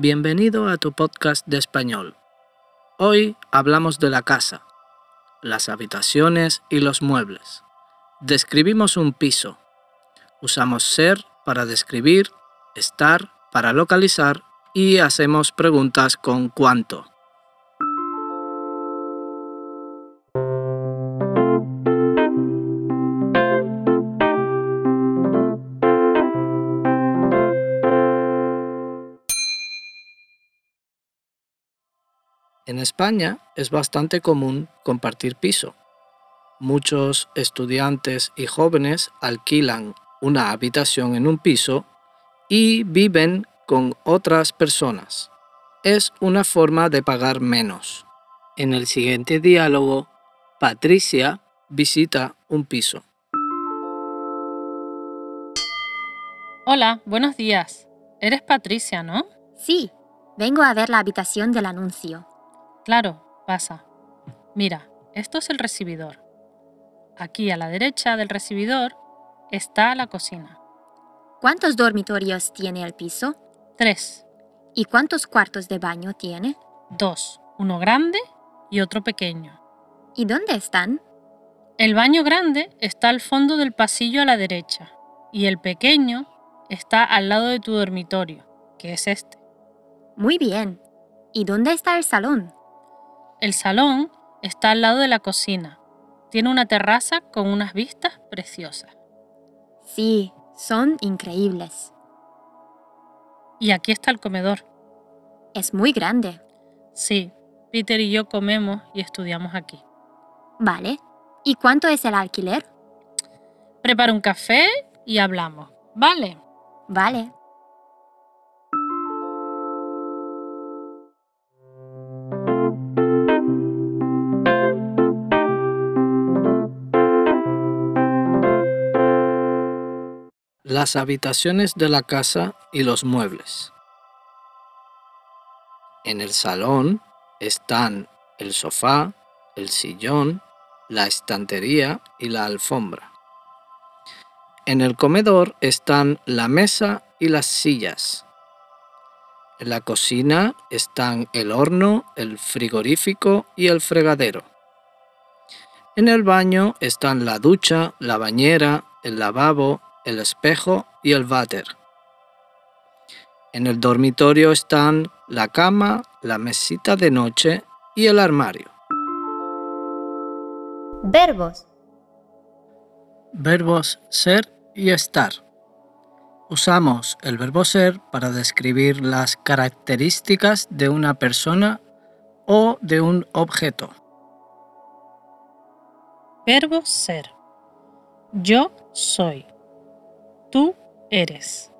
Bienvenido a tu podcast de español. Hoy hablamos de la casa, las habitaciones y los muebles. Describimos un piso. Usamos ser para describir, estar para localizar y hacemos preguntas con cuánto. En España es bastante común compartir piso. Muchos estudiantes y jóvenes alquilan una habitación en un piso y viven con otras personas. Es una forma de pagar menos. En el siguiente diálogo, Patricia visita un piso. Hola, buenos días. Eres Patricia, ¿no? Sí, vengo a ver la habitación del anuncio. Claro, pasa. Mira, esto es el recibidor. Aquí a la derecha del recibidor está la cocina. ¿Cuántos dormitorios tiene el piso? Tres, ¿Y cuántos cuartos de baño tiene? dos, uno grande y otro pequeño. ¿Y dónde están? El baño grande está al fondo del pasillo a la derecha y el pequeño está al lado de tu dormitorio, que es este. Muy bien. ¿Y dónde está el salón? El salón está al lado de la cocina. Tiene una terraza con unas vistas preciosas. Sí, son increíbles. Y aquí está el comedor. Es muy grande. Sí, Peter y yo comemos y estudiamos aquí. Vale. ¿Y cuánto es el alquiler? Prepara un café y hablamos. Vale. Vale. Las habitaciones de la casa y los muebles. En el salón están el sofá, el sillón, la estantería y la alfombra. En el comedor están la mesa y las sillas. En la cocina están el horno, el frigorífico y el fregadero. En el baño están la ducha, la bañera, el lavabo, el espejo y el váter. En el dormitorio están la cama, la mesita de noche y el armario. Verbos. Verbos ser y estar. Usamos el verbo ser para describir las características de una persona o de un objeto. Verbo ser. Yo soy. Tú eres.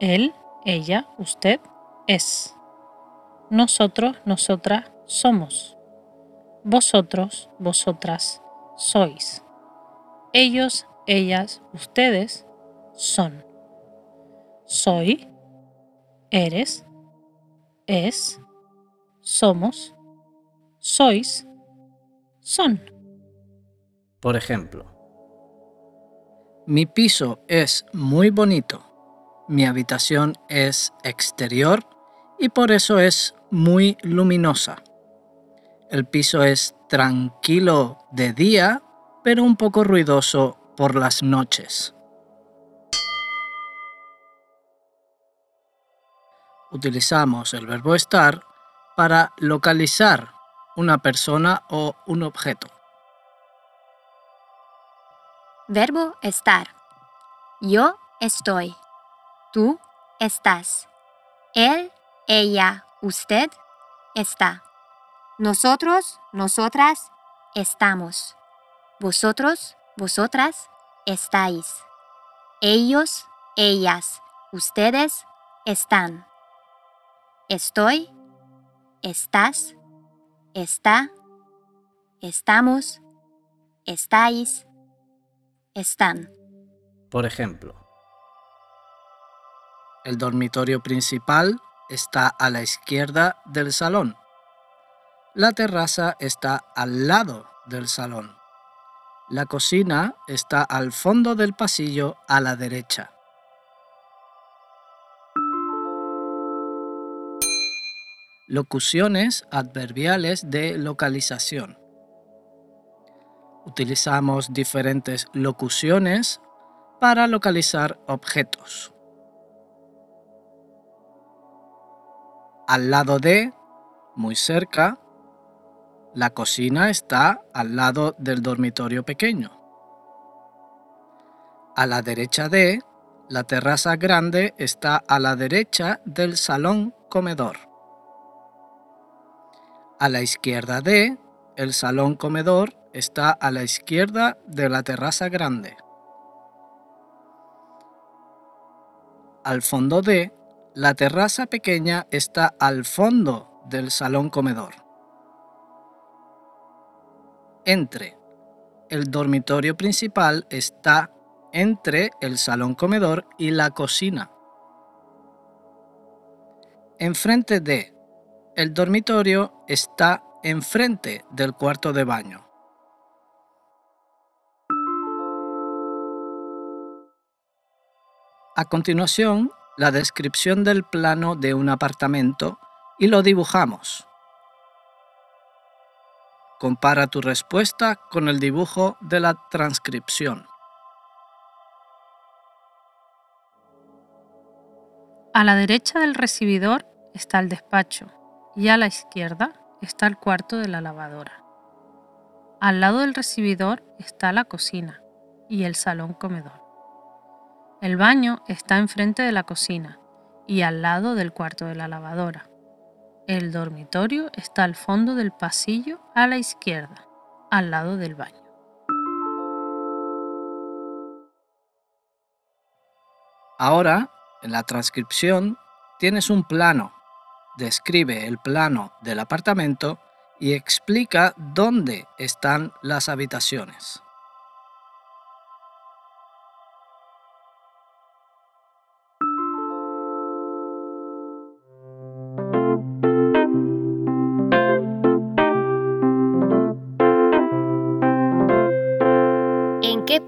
Él, ella, usted es. Nosotros, nosotras somos. Vosotros, vosotras sois. Ellos, ellas, ustedes son. Soy, eres, es, somos, sois, son. Por ejemplo, mi piso es muy bonito. Mi habitación es exterior y por eso es muy luminosa. El piso es tranquilo de día, pero un poco ruidoso por las noches. Utilizamos el verbo estar para localizar una persona o un objeto. Verbo estar. Yo estoy. Tú estás. Él, ella, usted está. Nosotros, nosotras estamos. Vosotros, vosotras estáis. Ellos, ellas, ustedes están. Estoy, estás, está, estamos, estáis, están. Por ejemplo, el dormitorio principal está a la izquierda del salón. La terraza está al lado del salón. La cocina está al fondo del pasillo a la derecha. Locuciones adverbiales de localización. Utilizamos diferentes locuciones para localizar objetos. Al lado de, muy cerca, la cocina está al lado del dormitorio pequeño. A la derecha de, la terraza grande está a la derecha del salón comedor. A la izquierda de, el salón comedor está a la izquierda de la terraza grande. Al fondo de, la terraza pequeña está al fondo del salón comedor. Entre. El dormitorio principal está entre el salón comedor y la cocina. Enfrente de. El dormitorio está enfrente del cuarto de baño. A continuación, la descripción del plano de un apartamento y lo dibujamos. Compara tu respuesta con el dibujo de la transcripción. A la derecha del recibidor está el despacho y a la izquierda está el cuarto de la lavadora. Al lado del recibidor está la cocina y el salón comedor. El baño está enfrente de la cocina y al lado del cuarto de la lavadora. El dormitorio está al fondo del pasillo a la izquierda, al lado del baño. Ahora, en la transcripción, tienes un plano. Describe el plano del apartamento y explica dónde están las habitaciones.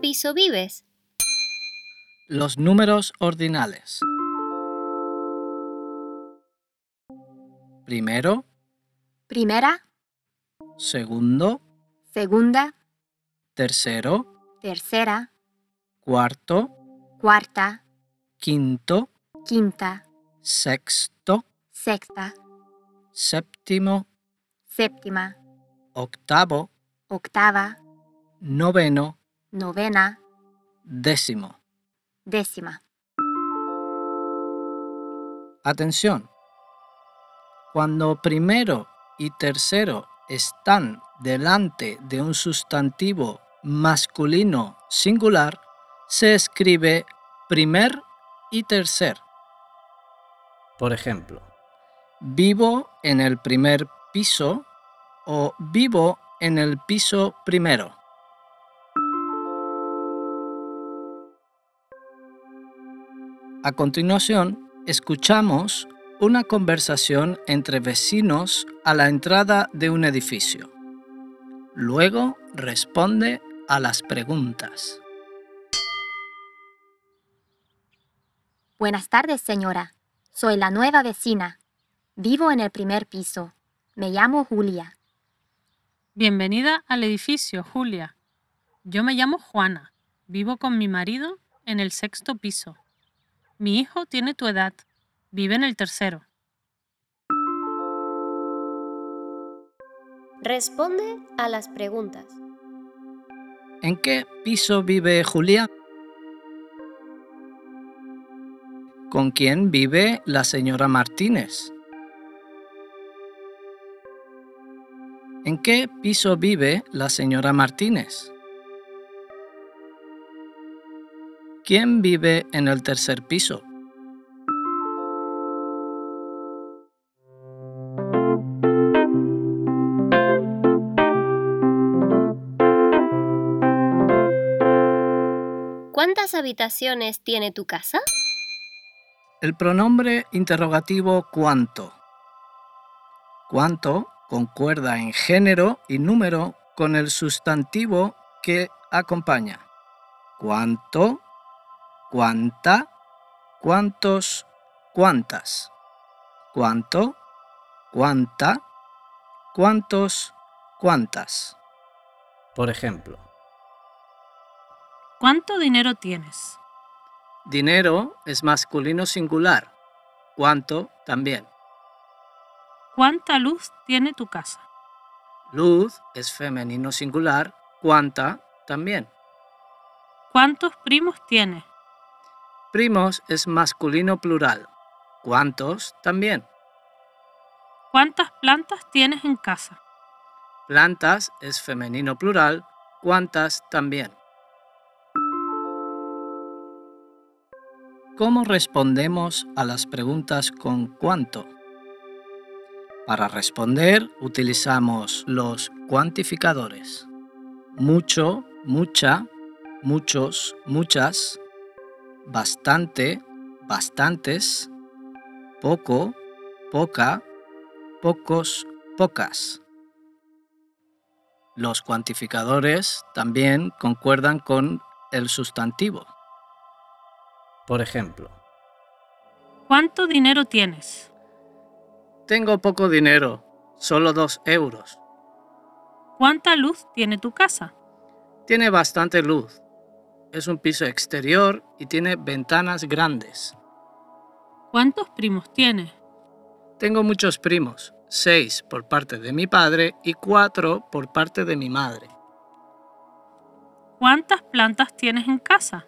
Piso vives? Los números ordinales. Primero, Primera, segundo, segunda, tercero, tercera, cuarto, cuarta, quinto, quinta, sexto, sexta, séptimo, séptima, octavo, octava, noveno, novena, décimo. décima. Atención. Cuando primero y tercero están delante de un sustantivo masculino singular, se escribe primer y tercer. Por ejemplo, vivo en el primer piso o vivo en el piso primero. A continuación, escuchamos una conversación entre vecinos a la entrada de un edificio. Luego responde a las preguntas. Buenas tardes, señora. Soy la nueva vecina. Vivo en el primer piso. Me llamo Julia. Bienvenida al edificio, Julia. Yo me llamo Juana. Vivo con mi marido en el sexto piso. Mi hijo tiene tu edad. Vive en el tercero. Responde a las preguntas. ¿En qué piso vive Julia? ¿Con quién vive la señora Martínez? ¿En qué piso vive la señora Martínez? ¿Quién vive en el tercer piso? ¿Cuántas habitaciones tiene tu casa? El pronombre interrogativo cuánto. Cuánto concuerda en género y número con el sustantivo que acompaña. ¿Cuánto cuánta, cuántos, cuántas. Cuánto, cuánta, cuántos, cuántas. Por ejemplo, ¿Cuánto dinero tienes? dinero es masculino singular. Cuánto también. ¿Cuánta luz tiene tu casa? Luz es femenino singular. Cuánta también. ¿Cuántos primos tienes? Primos es masculino plural. ¿Cuántos? También. ¿Cuántas plantas tienes en casa? Plantas es femenino plural. ¿Cuántas? También. ¿Cómo respondemos a las preguntas con cuánto? Para responder utilizamos los cuantificadores. Mucho, mucha, muchos, muchas, bastante, bastantes, poco, poca, pocos, pocas. Los cuantificadores también concuerdan con el sustantivo. Por ejemplo, ¿Cuánto dinero tienes? tengo poco dinero, solo dos euros. ¿Cuánta luz tiene tu casa? Tiene bastante luz. Es un piso exterior y tiene ventanas grandes. ¿Cuántos primos tienes? Tengo muchos primos, seis por parte de mi padre y cuatro por parte de mi madre. ¿Cuántas plantas tienes en casa?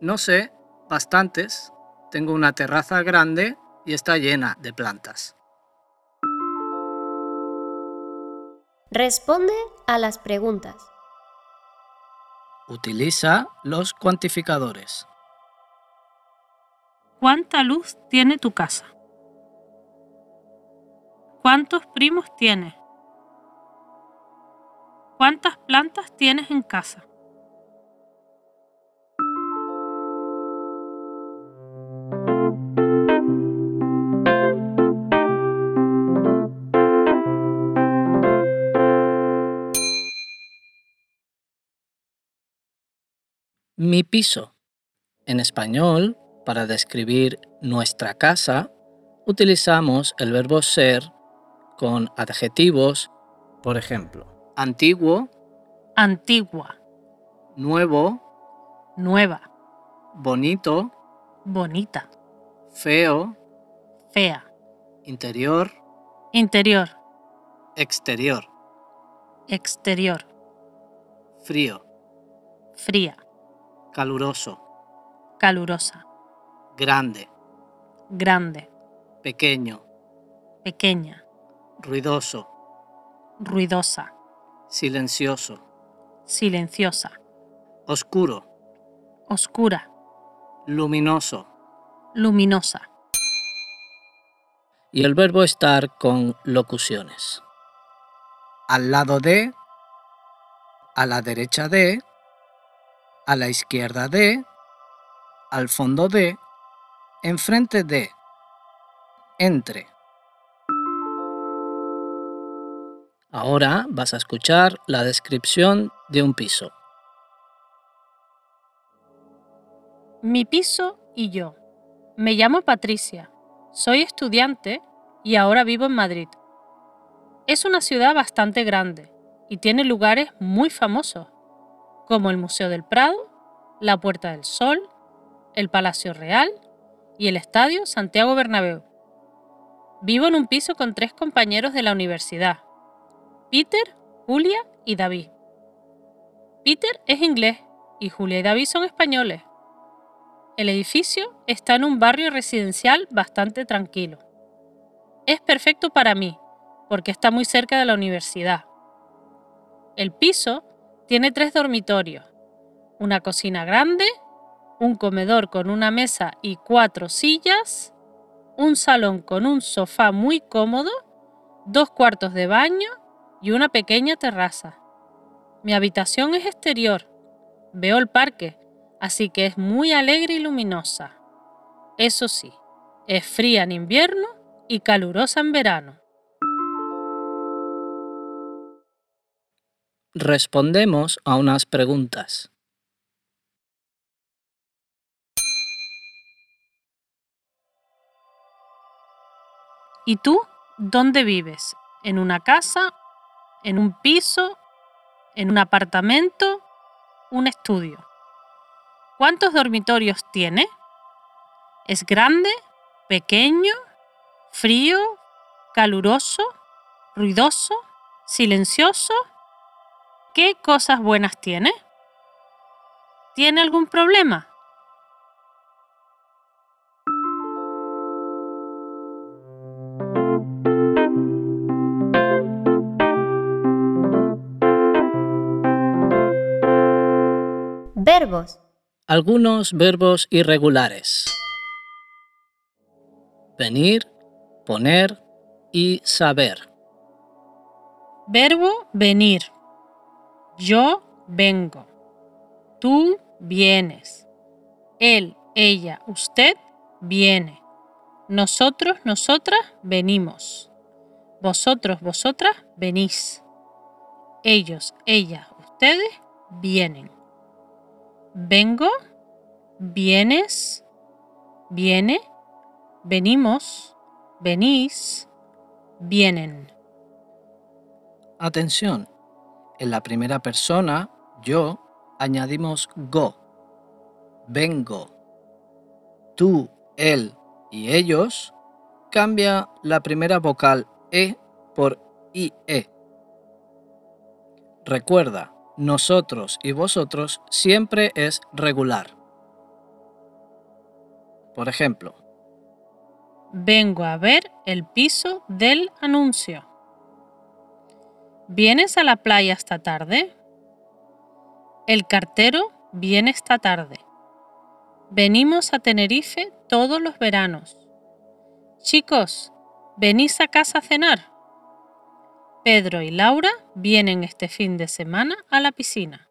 No sé, bastantes. Tengo una terraza grande y está llena de plantas. Responde a las preguntas. Utiliza los cuantificadores. ¿Cuánta luz tiene tu casa? ¿Cuántos primos tienes? ¿Cuántas plantas tienes en casa? Mi piso. En español, para describir nuestra casa, utilizamos el verbo ser con adjetivos, por ejemplo, antiguo, Antigua, nuevo, nueva, bonito, bonita, feo, fea, interior, interior, exterior, exterior, frío, fría, caluroso, calurosa, grande, grande, pequeño, pequeña, ruidoso, ruidosa, silencioso, silenciosa, oscuro, oscura, luminoso. luminosa. Y el verbo estar con locuciones. Al lado de, a la derecha de, a la izquierda de, al fondo de, enfrente de, entre. Ahora vas a escuchar la descripción de un piso. Mi piso y yo. Me llamo Patricia, soy estudiante y ahora vivo en Madrid. Es una ciudad bastante grande y tiene lugares muy famosos, como el Museo del Prado, la Puerta del Sol, el Palacio Real y el Estadio Santiago Bernabéu. Vivo en un piso con tres compañeros de la universidad, Peter, Julia y David. Peter es inglés y Julia y David son españoles. El edificio está en un barrio residencial bastante tranquilo. Es perfecto para mí, porque está muy cerca de la universidad. El piso tiene tres dormitorios, una cocina grande, un comedor con una mesa y cuatro sillas, un salón con un sofá muy cómodo, dos cuartos de baño y una pequeña terraza. Mi habitación es exterior. Veo el parque, así que es muy alegre y luminosa. Eso sí, es fría en invierno y calurosa en verano. Respondemos a unas preguntas. ¿Y tú? ¿Dónde vives? ¿En una casa? ¿En un piso? ¿En un apartamento? ¿Un estudio? ¿Cuántos dormitorios tiene? ¿Es grande? ¿Pequeño? ¿Frío? ¿Caluroso? ¿Ruidoso? ¿Silencioso? ¿Qué cosas buenas tiene? ¿Tiene algún problema? Verbos. Algunos verbos irregulares. Venir, poner y saber. Verbo venir. Yo vengo. Tú vienes. Él, ella, usted viene. Nosotros, nosotras venimos. Vosotros, vosotras venís. Ellos, ellas, ustedes vienen. Vengo, vienes, viene, venimos, venís, vienen. Atención, en la primera persona, yo, añadimos go. Vengo. Tú, él y ellos cambia la primera vocal e por ie. Recuerda, nosotros y vosotros siempre es regular. Por ejemplo, Vengo a ver el piso del anuncio. ¿Vienes a la playa esta tarde? El cartero viene esta tarde. Venimos a Tenerife todos los veranos. Chicos, ¿venís a casa a cenar? Pedro y Laura vienen este fin de semana a la piscina.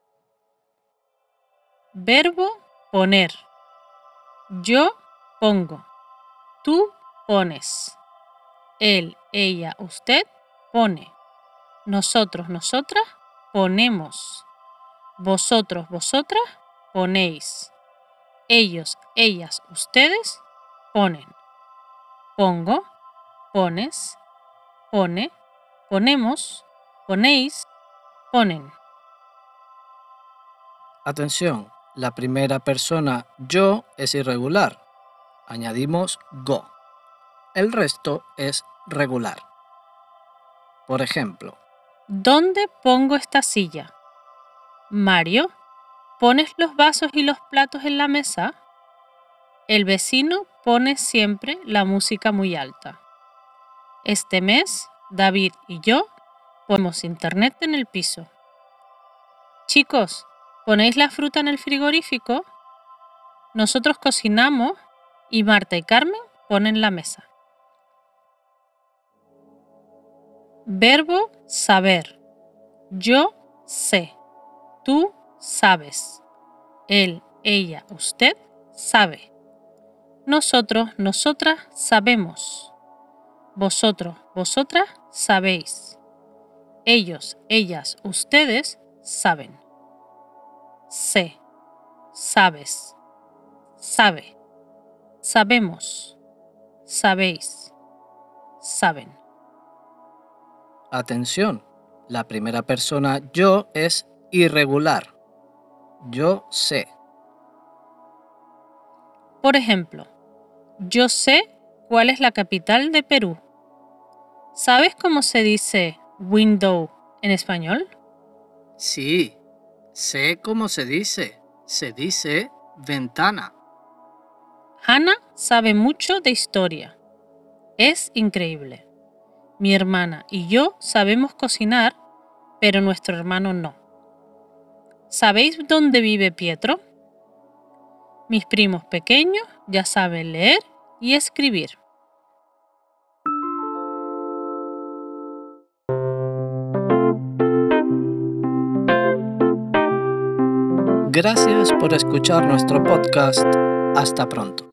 Verbo poner. Yo pongo. Tú pones. Él, ella, usted pone. Nosotros, nosotras ponemos. Vosotros, vosotras ponéis. Ellos, ellas, ustedes ponen. Pongo, pones, pone, ponemos, ponéis, ponen. atención, la primera persona yo es irregular. Añadimos go. El resto es regular. Por ejemplo, ¿Dónde pongo esta silla? Mario, ¿pones los vasos y los platos en la mesa? El vecino pone siempre la música muy alta. Este mes, David y yo ponemos internet en el piso. Chicos, ¿ponéis la fruta en el frigorífico? Nosotros cocinamos y Marta y Carmen ponen la mesa. Verbo saber. Yo sé. Tú sabes. Él, ella, usted sabe. Nosotros, nosotras sabemos. Vosotros, vosotras sabéis. Ellos, ellas, ustedes saben. Sé. Sabes. Sabe. Sabemos. Sabéis. Saben. Atención, la primera persona yo es irregular. Yo sé. Por ejemplo, yo sé cuál es la capital de Perú. ¿Sabes cómo se dice window en español? Sí, sé cómo se dice. Se dice ventana. Hannah sabe mucho de historia. Es increíble. Mi hermana y yo sabemos cocinar, pero nuestro hermano no. ¿Sabéis dónde vive Pietro? Mis primos pequeños ya saben leer y escribir. Gracias por escuchar nuestro podcast. Hasta pronto.